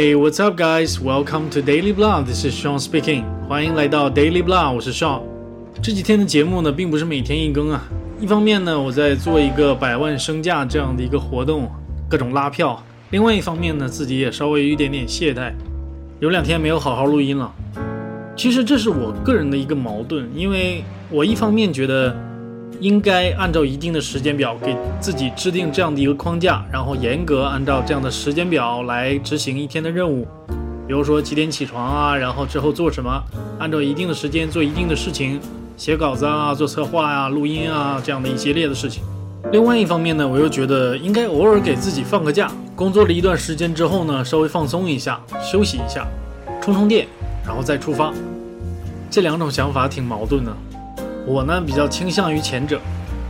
Hey, what's up, guys? Welcome to Daily Blah. This is Sean speaking. 欢迎来到 Daily Blah，我是 Sean。这几天的节目呢，并不是每天一更啊。一方面呢，我在做一个百万身价这样的一个活动，各种拉票；另外一方面呢，自己也稍微有一点点懈怠，有两天没有好好录音了。其实这是我个人的一个矛盾，因为我一方面觉得。应该按照一定的时间表给自己制定这样的一个框架，然后严格按照这样的时间表来执行一天的任务。比如说几点起床啊，然后之后做什么，按照一定的时间做一定的事情，写稿子啊，做策划呀，录音啊，这样的一系列的事情。另外一方面呢，我又觉得应该偶尔给自己放个假，工作了一段时间之后呢，稍微放松一下，休息一下，充充电，然后再出发。这两种想法挺矛盾的。我呢比较倾向于前者，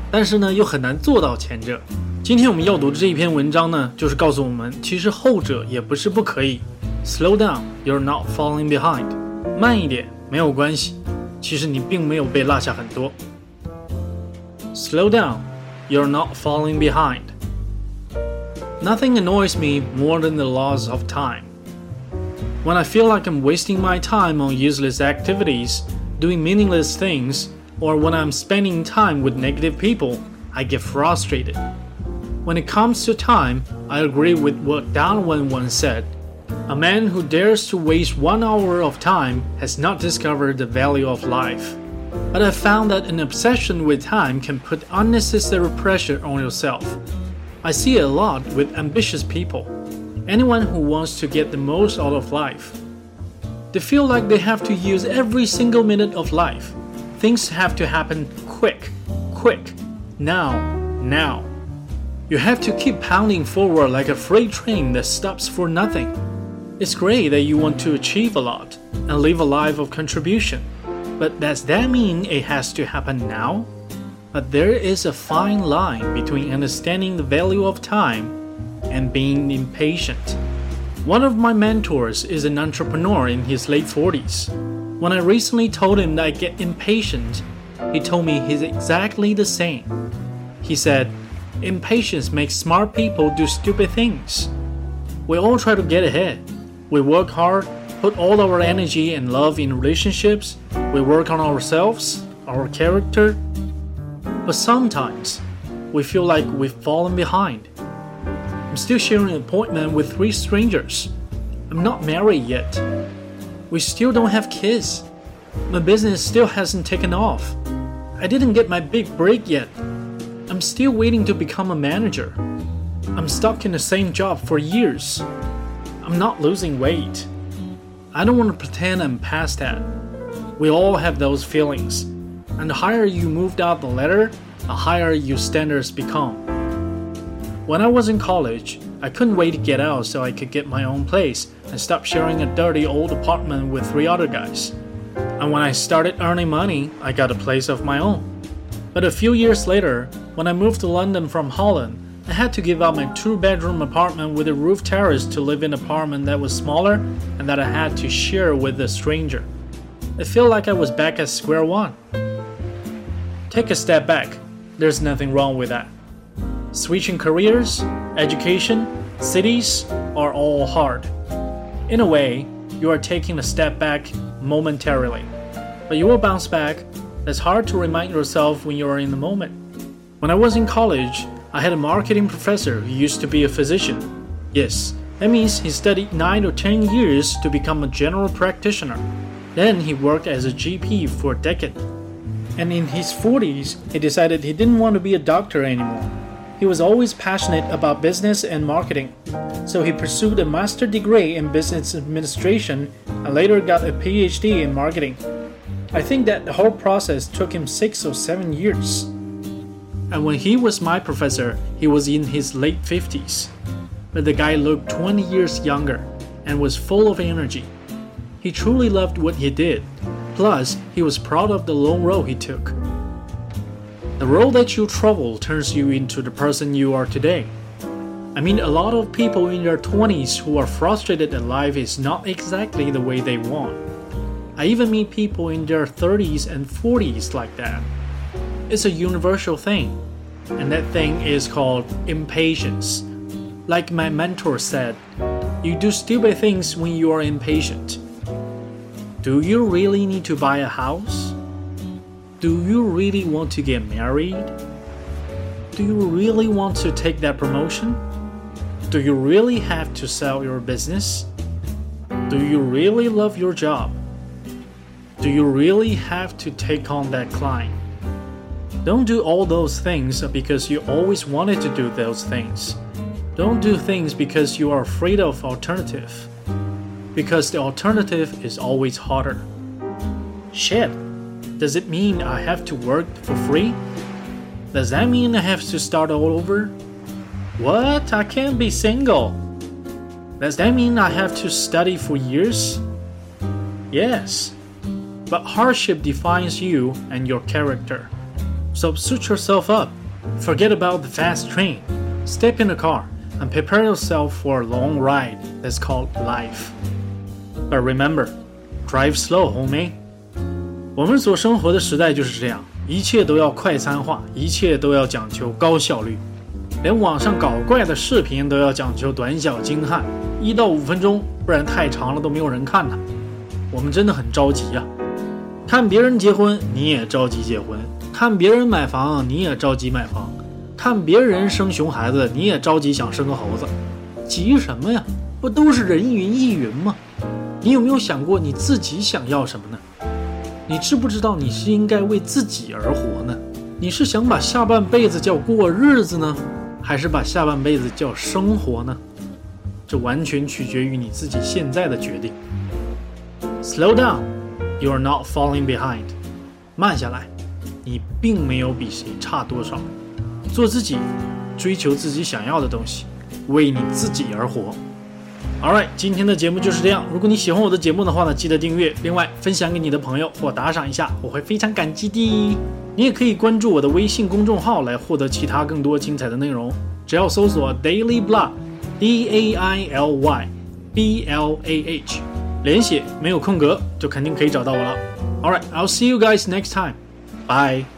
但是呢又很难做到前者。今天我们要读的这一篇文章呢，就是告诉我们，其实后者也不是不可以。Slow down, you're not falling behind。慢一点没有关系，其实你并没有被落下很多。Slow down, you're not falling behind. Nothing annoys me more than the loss of time. When I feel like I'm wasting my time on useless activities, doing meaningless things, or when I'm spending time with negative people, I get frustrated. When it comes to time, I agree with what Darwin once said. A man who dares to waste one hour of time has not discovered the value of life. But I found that an obsession with time can put unnecessary pressure on yourself. I see it a lot with ambitious people, anyone who wants to get the most out of life. They feel like they have to use every single minute of life Things have to happen quick, quick, now, now. You have to keep pounding forward like a freight train that stops for nothing. It's great that you want to achieve a lot and live a life of contribution, but does that mean it has to happen now? But there is a fine line between understanding the value of time and being impatient. One of my mentors is an entrepreneur in his late 40s. When I recently told him that I get impatient, he told me he's exactly the same. He said, Impatience makes smart people do stupid things. We all try to get ahead. We work hard, put all our energy and love in relationships. We work on ourselves, our character. But sometimes we feel like we've fallen behind. I'm still sharing an appointment with three strangers. I'm not married yet. We still don't have kids. My business still hasn't taken off. I didn't get my big break yet. I'm still waiting to become a manager. I'm stuck in the same job for years. I'm not losing weight. I don't want to pretend I'm past that. We all have those feelings. And the higher you moved out the ladder, the higher your standards become. When I was in college, I couldn't wait to get out so I could get my own place and stop sharing a dirty old apartment with three other guys. And when I started earning money, I got a place of my own. But a few years later, when I moved to London from Holland, I had to give up my two bedroom apartment with a roof terrace to live in an apartment that was smaller and that I had to share with a stranger. I feel like I was back at square one. Take a step back, there's nothing wrong with that. Switching careers, education, cities are all hard. In a way, you are taking a step back momentarily, but you will bounce back. It's hard to remind yourself when you are in the moment. When I was in college, I had a marketing professor who used to be a physician. Yes, that means he studied 9 or 10 years to become a general practitioner. Then he worked as a GP for a decade. And in his 40s, he decided he didn't want to be a doctor anymore. He was always passionate about business and marketing, so he pursued a master's degree in business administration and later got a PhD in marketing. I think that the whole process took him six or seven years. And when he was my professor, he was in his late 50s. But the guy looked 20 years younger and was full of energy. He truly loved what he did. Plus, he was proud of the long road he took. The road that you travel turns you into the person you are today. I mean, a lot of people in their 20s who are frustrated that life is not exactly the way they want. I even meet people in their 30s and 40s like that. It's a universal thing, and that thing is called impatience. Like my mentor said, You do stupid things when you are impatient. Do you really need to buy a house? Do you really want to get married? Do you really want to take that promotion? Do you really have to sell your business? Do you really love your job? Do you really have to take on that client? Don't do all those things because you always wanted to do those things. Don't do things because you are afraid of alternative. Because the alternative is always harder. Shit. Does it mean I have to work for free? Does that mean I have to start all over? What? I can't be single. Does that mean I have to study for years? Yes. But hardship defines you and your character. So suit yourself up. Forget about the fast train. Step in the car and prepare yourself for a long ride that's called life. But remember, drive slow, homie. 我们所生活的时代就是这样，一切都要快餐化，一切都要讲求高效率，连网上搞怪的视频都要讲究短小精悍，一到五分钟，不然太长了都没有人看呐。我们真的很着急呀！看别人结婚，你也着急结婚；看别人买房，你也着急买房。看别人生熊孩子，你也着急想生个猴子，急什么呀？不都是人云亦云吗？你有没有想过你自己想要什么呢？你知不知道你是应该为自己而活呢？你是想把下半辈子叫过日子呢，还是把下半辈子叫生活呢？这完全取决于你自己现在的决定。Slow down, you are not falling behind。慢下来，你并没有比谁差多少。做自己，追求自己想要的东西，为你自己而活。All right，今天的节目就是这样。如果你喜欢我的节目的话呢，记得订阅，另外分享给你的朋友或打赏一下，我会非常感激的。你也可以关注我的微信公众号来获得其他更多精彩的内容，只要搜索 Daily Blah，D A I L Y B L A H，连写没有空格就肯定可以找到我了。All right，I'll see you guys next time. Bye.